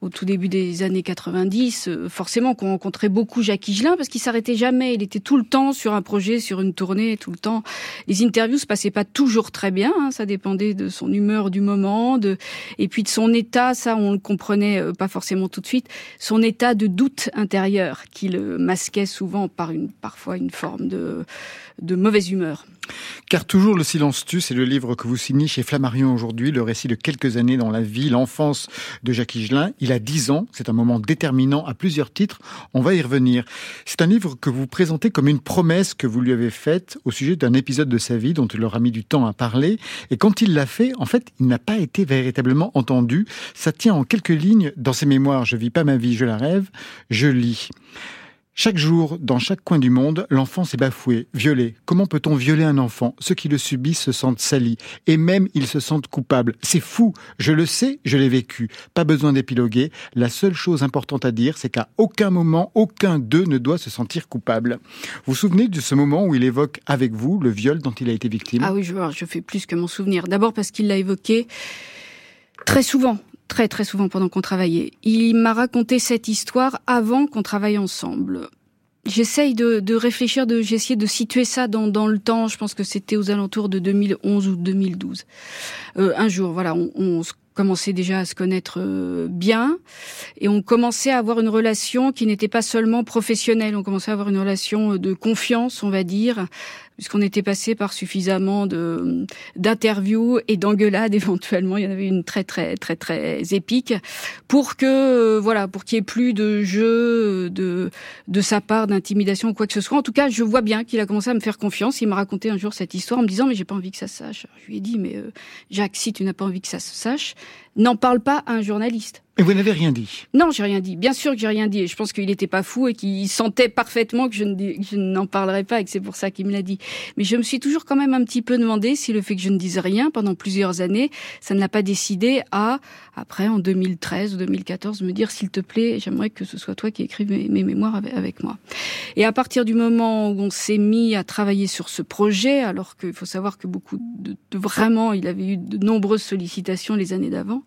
au tout début des années 90, euh, forcément qu'on rencontrait beaucoup Jacques Higelin parce qu'il s'arrêtait jamais. Il était tout le temps sur un projet, sur une tournée, tout le temps. Les interviews se passaient pas toujours très bien. hein, ça dépendait de son humeur du moment, de et puis de son état. Ça, on le comprenait euh, pas forcément tout de suite. Son état de doute intérieur qui le masquait souvent par une parfois une forme de de mauvaise humeur. Car toujours le silence tue, c'est le livre que vous signez chez Flammarion aujourd'hui, le récit de quelques années dans la vie, l'enfance de Jacques Higelin. Il a 10 ans, c'est un moment déterminant à plusieurs titres, on va y revenir. C'est un livre que vous présentez comme une promesse que vous lui avez faite au sujet d'un épisode de sa vie dont il aura mis du temps à parler. Et quand il l'a fait, en fait, il n'a pas été véritablement entendu. Ça tient en quelques lignes dans ses mémoires. Je vis pas ma vie, je la rêve, je lis. Chaque jour, dans chaque coin du monde, l'enfance est bafouée, violée. Comment peut-on violer un enfant? Ceux qui le subissent se sentent salis, et même ils se sentent coupables. C'est fou, je le sais, je l'ai vécu. Pas besoin d'épiloguer. La seule chose importante à dire, c'est qu'à aucun moment, aucun d'eux ne doit se sentir coupable. Vous vous souvenez de ce moment où il évoque avec vous le viol dont il a été victime? Ah oui, je, fais plus que m'en souvenir. D'abord parce qu'il l'a évoqué très souvent, très très souvent pendant qu'on travaillait. Il m'a raconté cette histoire avant qu'on travaille ensemble. J'essaye de, de réfléchir, de j'ai essayé de situer ça dans, dans le temps. Je pense que c'était aux alentours de 2011 ou 2012. Euh, un jour, voilà, on, on commençait déjà à se connaître euh, bien et on commençait à avoir une relation qui n'était pas seulement professionnelle. On commençait à avoir une relation de confiance, on va dire, puisqu'on était passé par suffisamment de d'interviews et d'engueulades [LAUGHS] éventuellement. Il y en avait une très très très très épique pour que euh, voilà pour qu'il y ait plus de jeu de de sa part d'intimidation ou quoi que ce soit. En tout cas, je vois bien qu'il a commencé à me faire confiance. Il m'a raconté un jour cette histoire en me disant mais j'ai pas envie que ça sache. Je lui ai dit mais euh, Jacques, si tu n'as pas envie que ça se sache, n'en parle pas à un journaliste. Et vous n'avez rien dit? Non, j'ai rien dit. Bien sûr que j'ai rien dit. Et je pense qu'il n'était pas fou et qu'il sentait parfaitement que je n'en parlerais pas et que c'est pour ça qu'il me l'a dit. Mais je me suis toujours quand même un petit peu demandé si le fait que je ne dise rien pendant plusieurs années, ça ne l'a pas décidé à, après, en 2013 ou 2014, me dire s'il te plaît, j'aimerais que ce soit toi qui écrives mes, mémoires avec, moi. Et à partir du moment où on s'est mis à travailler sur ce projet, alors qu'il faut savoir que beaucoup de- vraiment, il avait eu de nombreuses sollicitations les années d'avant,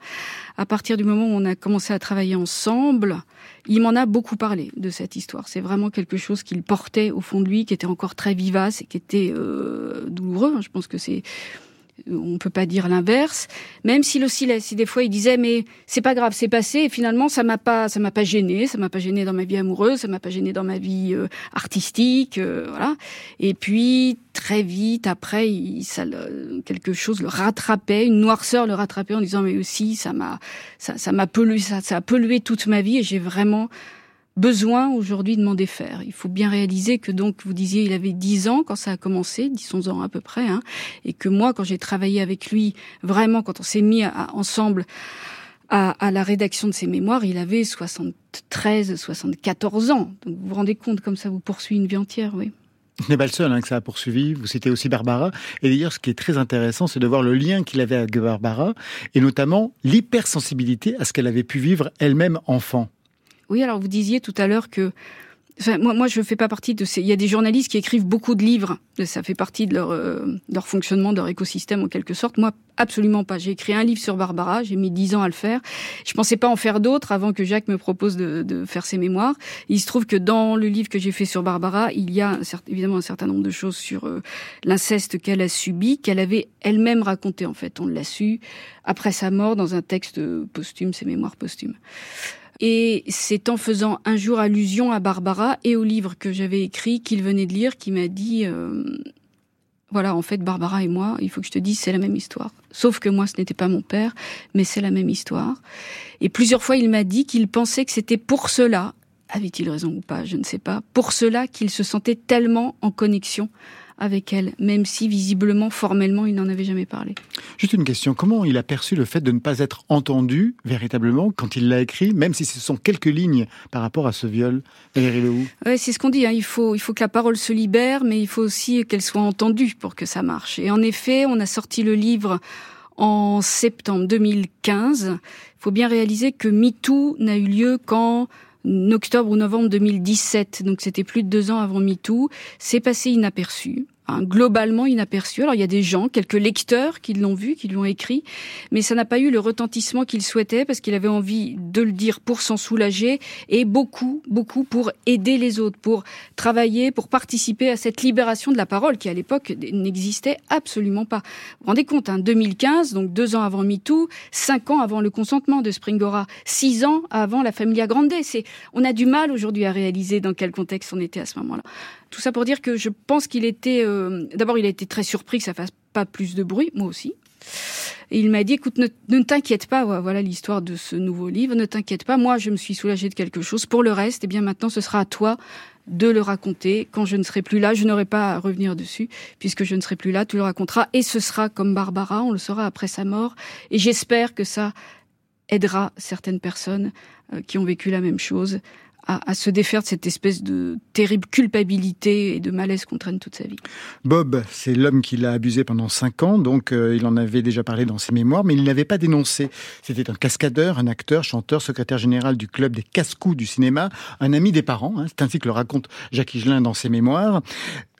à partir du moment où on a commencé à travailler ensemble, il m'en a beaucoup parlé de cette histoire. C'est vraiment quelque chose qu'il portait au fond de lui, qui était encore très vivace et qui était euh, douloureux. Je pense que c'est on peut pas dire l'inverse, même s'il oscillait. Si des fois il disait mais c'est pas grave, c'est passé. Et finalement ça m'a pas, ça m'a pas gêné, ça m'a pas gêné dans ma vie amoureuse, ça m'a pas gêné dans ma vie euh, artistique, euh, voilà. Et puis très vite après, il, ça quelque chose le rattrapait, une noirceur le rattrapait en disant mais aussi ça m'a, ça, ça m'a pollué, ça, ça a pollué toute ma vie et j'ai vraiment besoin aujourd'hui de m'en défaire. Il faut bien réaliser que donc vous disiez il avait 10 ans quand ça a commencé, 10 11 ans à peu près hein, et que moi quand j'ai travaillé avec lui vraiment quand on s'est mis ensemble à, à la rédaction de ses mémoires, il avait 73 74 ans. Donc vous vous rendez compte comme ça vous poursuit une vie entière, oui. Ce n'est pas le seul hein, que ça a poursuivi. Vous citez aussi Barbara. Et d'ailleurs, ce qui est très intéressant, c'est de voir le lien qu'il avait avec Barbara, et notamment l'hypersensibilité à ce qu'elle avait pu vivre elle-même enfant. Oui, alors vous disiez tout à l'heure que Enfin, moi, moi, je fais pas partie de ces. Il y a des journalistes qui écrivent beaucoup de livres. Ça fait partie de leur, euh, leur fonctionnement, de leur écosystème en quelque sorte. Moi, absolument pas. J'ai écrit un livre sur Barbara. J'ai mis dix ans à le faire. Je pensais pas en faire d'autres avant que Jacques me propose de, de faire ses mémoires. il se trouve que dans le livre que j'ai fait sur Barbara, il y a évidemment un certain nombre de choses sur euh, l'inceste qu'elle a subi, qu'elle avait elle-même raconté en fait. On l'a su après sa mort dans un texte posthume, ses mémoires posthumes. Et c'est en faisant un jour allusion à Barbara et au livre que j'avais écrit, qu'il venait de lire, qu'il m'a dit, euh, voilà, en fait, Barbara et moi, il faut que je te dise, c'est la même histoire. Sauf que moi, ce n'était pas mon père, mais c'est la même histoire. Et plusieurs fois, il m'a dit qu'il pensait que c'était pour cela, avait-il raison ou pas, je ne sais pas, pour cela qu'il se sentait tellement en connexion avec elle, même si visiblement, formellement, il n'en avait jamais parlé. Juste une question, comment il a perçu le fait de ne pas être entendu véritablement quand il l'a écrit, même si ce sont quelques lignes par rapport à ce viol, Valérie Ouais, c'est ce qu'on dit. Hein. Il faut, il faut que la parole se libère, mais il faut aussi qu'elle soit entendue pour que ça marche. Et en effet, on a sorti le livre en septembre 2015. Il faut bien réaliser que MeToo n'a eu lieu qu'en octobre ou novembre 2017, donc c'était plus de deux ans avant MeToo. C'est passé inaperçu hein, globalement inaperçu. Alors il y a des gens, quelques lecteurs qui l'ont vu, qui l'ont écrit, mais ça n'a pas eu le retentissement qu'il souhaitait parce qu'il avait envie de le dire pour s'en soulager et beaucoup, beaucoup pour aider les autres, pour travailler, pour participer à cette libération de la parole qui à l'époque n'existait absolument pas. Vous vous rendez compte, hein, 2015, donc deux ans avant MeToo, cinq ans avant le consentement de Springora, six ans avant la Familia Grande. C'est, on a du mal aujourd'hui à réaliser dans quel contexte on était à ce moment-là. Tout ça pour dire que je pense qu'il était, euh, d'abord, il a été très surpris que ça fasse pas plus de bruit, moi aussi. Et il m'a dit, écoute, ne, ne t'inquiète pas, voilà l'histoire de ce nouveau livre, ne t'inquiète pas, moi je me suis soulagée de quelque chose. Pour le reste, eh bien maintenant ce sera à toi de le raconter. Quand je ne serai plus là, je n'aurai pas à revenir dessus, puisque je ne serai plus là, tu le raconteras, et ce sera comme Barbara, on le saura après sa mort. Et j'espère que ça aidera certaines personnes euh, qui ont vécu la même chose à, à, se défaire de cette espèce de terrible culpabilité et de malaise qu'on traîne toute sa vie. Bob, c'est l'homme qui l'a abusé pendant cinq ans, donc euh, il en avait déjà parlé dans ses mémoires, mais il n'avait pas dénoncé. C'était un cascadeur, un acteur, chanteur, secrétaire général du club des casse-coups du cinéma, un ami des parents, hein, c'est ainsi que le raconte Jacques Higelin dans ses mémoires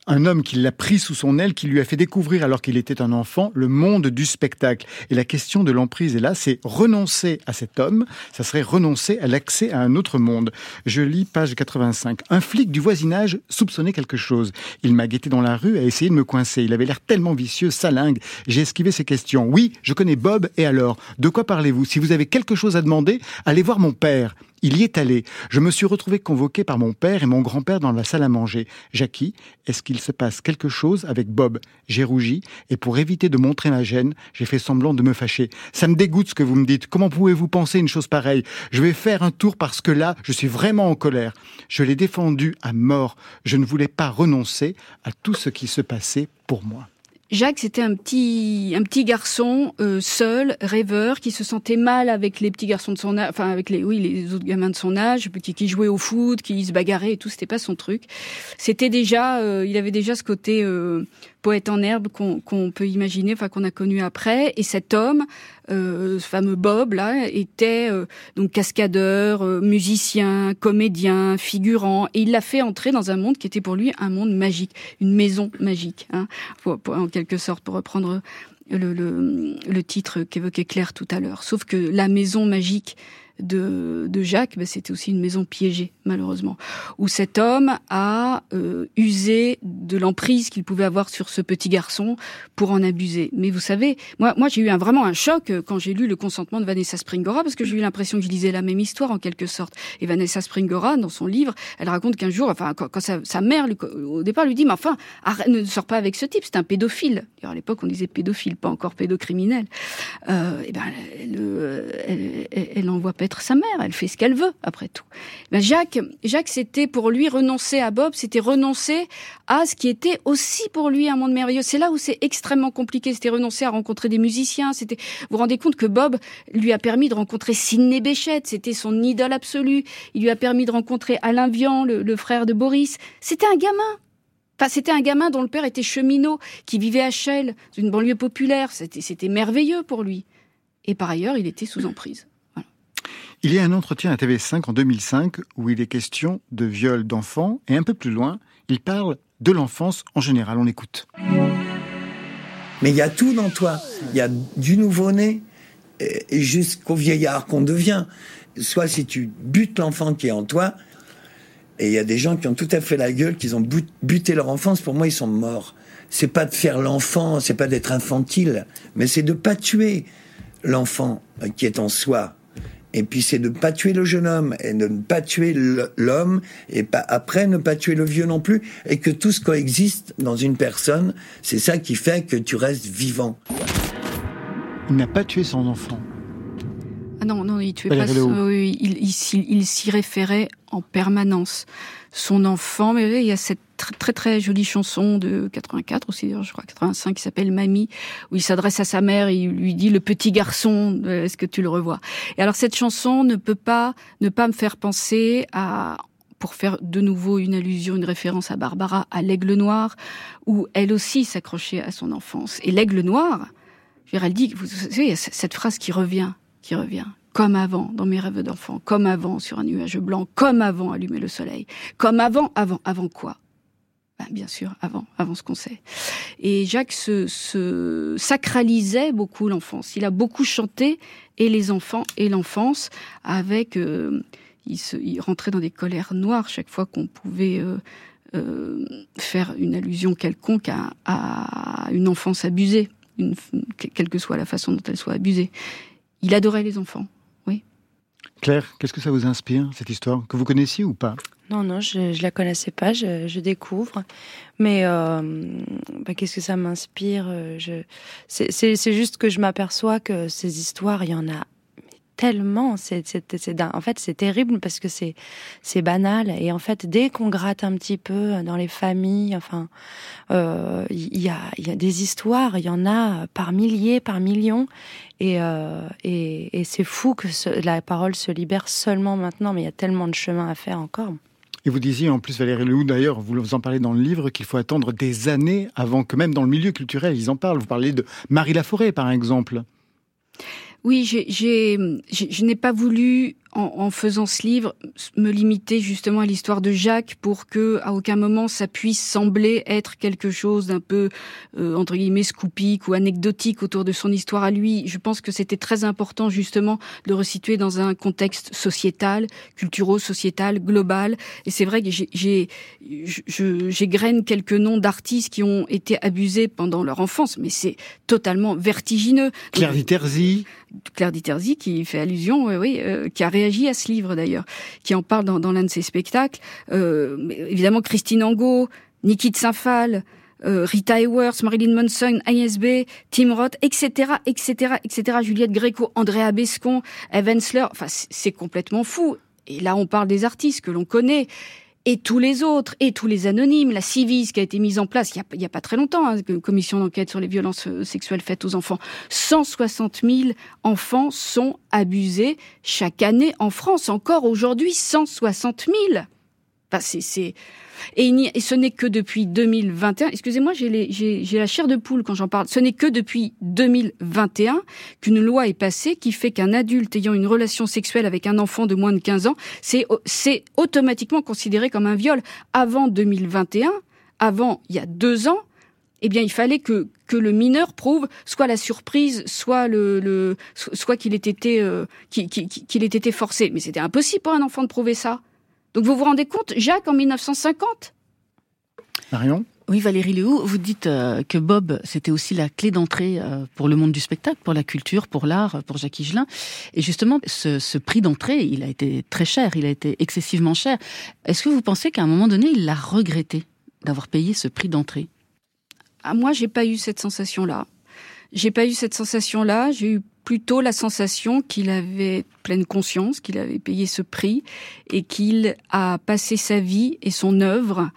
un homme qui l'a pris sous son aile, qui lui a fait découvrir alors qu'il était un enfant le monde du spectacle. Et la question de l'emprise est là, c'est renoncer à cet homme, ça serait renoncer à l'accès à un autre monde. Je lis page 85. Un flic du voisinage soupçonnait quelque chose. Il m'a guetté dans la rue, a essayé de me coincer. Il avait l'air tellement vicieux, salingue. J'ai esquivé ses questions. Oui, je connais Bob, et alors? De quoi parlez-vous? Si vous avez quelque chose à demander, allez voir mon père. Il y est allé. Je me suis retrouvé convoqué par mon père et mon grand-père dans la salle à manger. Jackie, est-ce qu'il se passe quelque chose avec Bob? J'ai rougi et pour éviter de montrer ma gêne, j'ai fait semblant de me fâcher. Ça me dégoûte ce que vous me dites. Comment pouvez-vous penser une chose pareille? Je vais faire un tour parce que là, je suis vraiment en colère. Je l'ai défendu à mort. Je ne voulais pas renoncer à tout ce qui se passait pour moi. Jacques, c'était un petit, un petit garçon euh, seul, rêveur, qui se sentait mal avec les petits garçons de son âge, enfin avec les, oui, les autres gamins de son âge, qui, qui jouaient au foot, qui se bagarraient et tout. C'était pas son truc. C'était déjà, euh, il avait déjà ce côté euh, poète en herbe qu'on peut imaginer, enfin qu'on a connu après. Et cet homme, euh, ce fameux Bob là, était euh, donc cascadeur, euh, musicien, comédien, figurant, et il l'a fait entrer dans un monde qui était pour lui un monde magique, une maison magique, hein, en quelque sorte, pour reprendre le, le, le titre qu'évoquait Claire tout à l'heure. Sauf que la maison magique de, de Jacques, ben, c'était aussi une maison piégée, malheureusement, où cet homme a euh, usé de l'emprise qu'il pouvait avoir sur ce petit garçon pour en abuser. Mais vous savez, moi, moi j'ai eu un, vraiment un choc euh, quand j'ai lu le consentement de Vanessa Springora, parce que j'ai eu l'impression que je lisais la même histoire en quelque sorte. Et Vanessa Springora, dans son livre, elle raconte qu'un jour, enfin, quand, sa, mère, au départ, lui dit, mais enfin, arrête, ne sors pas avec ce type, c'est un pédophile. à l'époque, on disait pédophile, pas encore pédocriminel. Euh, et ben, elle, elle, elle, elle envoie être sa mère, elle fait ce qu'elle veut, après tout. Ben Jacques, Jacques, c'était pour lui renoncer à Bob, c'était renoncer à ce qui était aussi pour lui un monde merveilleux. C'est là où c'est extrêmement compliqué, c'était renoncer à rencontrer des musiciens, c'était, vous vous rendez compte que Bob lui a permis de rencontrer Sidney Bechet, c'était son idole absolue, il lui a permis de rencontrer Alain Vian, le, le frère de Boris. C'était un gamin, Enfin, c'était un gamin dont le père était cheminot, qui vivait à Chelles, une banlieue populaire. C'était merveilleux pour lui. Et par ailleurs, il était sous emprise. Il y a un entretien à TV5 en 2005 où il est question de viol d'enfants et un peu plus loin, il parle de l'enfance en général. On écoute. Mais il y a tout dans toi. Il y a du nouveau-né jusqu'au vieillard qu'on devient. Soit si tu butes l'enfant qui est en toi, et il y a des gens qui ont tout à fait la gueule, qui ont buté leur enfance, pour moi ils sont morts. C'est pas de faire l'enfant, c'est pas d'être infantile, mais c'est de pas tuer l'enfant qui est en soi. Et puis c'est de ne pas tuer le jeune homme et de ne pas tuer l'homme et pas, après ne pas tuer le vieux non plus et que tout ce coexiste dans une personne, c'est ça qui fait que tu restes vivant. Il n'a pas tué son enfant. Ah non, non, il tuait pas. Son, il, il, il, il s'y référait en permanence. Son enfant, mais il y a cette tr- très très jolie chanson de 84 aussi, je crois 85, qui s'appelle Mamie, où il s'adresse à sa mère et il lui dit le petit garçon, euh, est-ce que tu le revois? Et alors cette chanson ne peut pas ne pas me faire penser à pour faire de nouveau une allusion, une référence à Barbara, à l'aigle noir, où elle aussi s'accrochait à son enfance. Et l'aigle noir, elle dit, vous savez, il y a cette phrase qui revient, qui revient. Comme avant, dans mes rêves d'enfant, comme avant sur un nuage blanc, comme avant allumer le soleil, comme avant, avant, avant quoi? Ben, Bien sûr, avant, avant ce qu'on sait. Et Jacques se, sacralisait beaucoup l'enfance. Il a beaucoup chanté et les enfants et l'enfance avec. euh, il, rentrait dans des colères noires chaque fois qu'on pouvait euh, euh, faire une allusion quelconque à, une enfance abusée, quelle que soit la façon dont elle soit abusée. Il adorait les enfants. Claire, qu'est-ce que ça vous inspire, cette histoire Que vous connaissiez ou pas? Non, non, je ne la connaissais pas, je, découvre. Mais euh, bah, qu'est-ce que ça m'inspire euh, c'est juste que je m'aperçois que ces histoires, il y en a tellement. C'est en fait, c'est terrible parce que c'est banal. Et en fait, dès qu'on gratte un petit peu dans les familles, enfin, euh, il y, a, des histoires, il y en a par milliers, par millions. Et, euh, c'est fou que la parole se libère seulement maintenant, mais il y a tellement de chemin à faire encore. Et vous disiez en plus, Valérie Lehoux, d'ailleurs, vous vous en parlez dans le livre, qu'il faut attendre des années avant que même dans le milieu culturel, ils en parlent. Vous parlez de Marie Laforêt, par exemple. Oui, j'ai, je n'ai pas voulu, en, en faisant ce livre, me limiter justement à l'histoire de Jacques pour que, à aucun moment, ça puisse sembler être quelque chose d'un peu euh, entre guillemets scoopique ou anecdotique autour de son histoire à lui. Je pense que c'était très important justement de resituer dans un contexte sociétal, culturo-sociétal, global. Et c'est vrai que j'ai, j'ai, j'égrène quelques noms d'artistes qui ont été abusés pendant leur enfance, mais c'est totalement vertigineux. Claire Diterzi. Claire Diterzi qui fait allusion, oui, oui, euh, qui a réagi à ce livre d'ailleurs, qui en parle dans, dans l'un de ses spectacles. Euh, évidemment, Christine Angot, Niki de Saint-Phal, euh, Rita Hayworth, Marilyn Manson, Agnès B, Tim Roth, etc., etc., etc., Juliette Gréco, Andrea Bescon, Evan Sleur. Enfin, c'est complètement fou. Et là, on parle des artistes que l'on connaît. Et tous les autres, et tous les anonymes, la Civis qui a été mise en place il y a, il y a pas très longtemps, hein, une commission d'enquête sur les violences euh, sexuelles faites aux enfants. 160 000 enfants sont abusés chaque année en France. Encore aujourd'hui, 160 000. Enfin. Et, ce n'est que depuis 2021. Excusez-moi, j'ai, la chair de poule quand j'en parle. Ce n'est que depuis 2021 qu'une loi est passée qui fait qu'un adulte ayant une relation sexuelle avec un enfant de moins de 15 ans, c'est, automatiquement considéré comme un viol. Avant 2021, avant il y a deux ans, eh bien, il fallait que, le mineur prouve soit la surprise, soit qu'il ait euh, ait été forcé. Mais c'était impossible pour un enfant de prouver ça. Donc vous vous rendez compte, Jacques en 1950 Marion? Oui, Valérie Léou, vous dites euh, que Bob, c'était aussi la clé d'entrée euh, pour le monde du spectacle, pour la culture, pour l'art, pour Jacques Higelin. Et justement, ce, ce prix d'entrée, il a été très cher, il a été excessivement cher. Est-ce que vous pensez qu'à un moment donné, il l'a regretté d'avoir payé ce prix d'entrée? Ah, Moi, j'ai pas eu cette sensation-là. J'ai pas eu cette sensation-là. J'ai eu plutôt la sensation qu'il avait pleine conscience, qu'il avait payé ce prix et qu'il a passé sa vie et son œuvre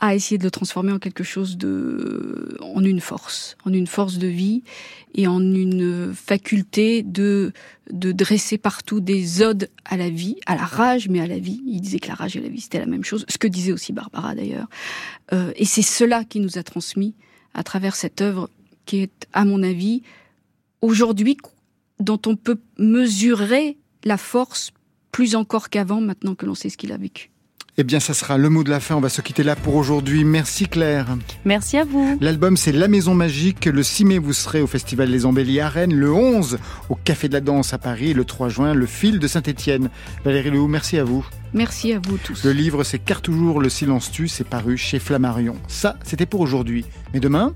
à essayer de le transformer en quelque chose de, en une force, en une force de vie et en une faculté de, de dresser partout des odes à la vie, à la rage, mais à la vie. Il disait que la rage et la vie, c'était la même chose. Ce que disait aussi Barbara d'ailleurs. Euh, et c'est cela qui nous a transmis à travers cette œuvre qui est, à mon avis, aujourd'hui, dont on peut mesurer la force plus encore qu'avant, maintenant que l'on sait ce qu'il a vécu. Eh bien, ça sera le mot de la fin. On va se quitter là pour aujourd'hui. Merci Claire. Merci à vous. L'album, c'est La Maison Magique. Le 6 mai, vous serez au Festival Les Embellis à Rennes. Le 11, au Café de la Danse à Paris. Et le 3 juin, le Fil de Saint-Étienne. Valérie Lehoux, merci à vous. Merci à vous tous. Le livre, c'est Car toujours le silence tue. C'est paru chez Flammarion. Ça, c'était pour aujourd'hui. Mais demain...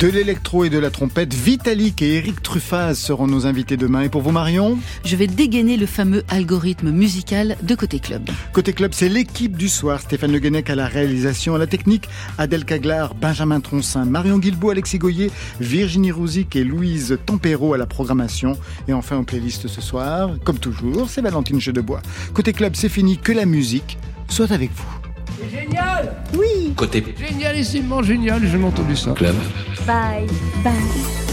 De l'électro et de la trompette, Vitalik et Eric Truffaz seront nos invités demain. Et pour vous, Marion Je vais dégainer le fameux algorithme musical de Côté Club. Côté club, c'est l'équipe du soir. Stéphane Le Guenec à la réalisation, à la technique, Adèle Caglar, Benjamin Troncin, Marion Guilbault, Alexis Goyer, Virginie Rouzic et Louise Tempero à la programmation. Et enfin, en playlist ce soir, comme toujours, c'est Valentine Chedebois. Côté club, c'est fini, que la musique soit avec vous. C'est génial Oui Côté Génialissimement génial, j'ai entendu ça. club. Bye. Bye.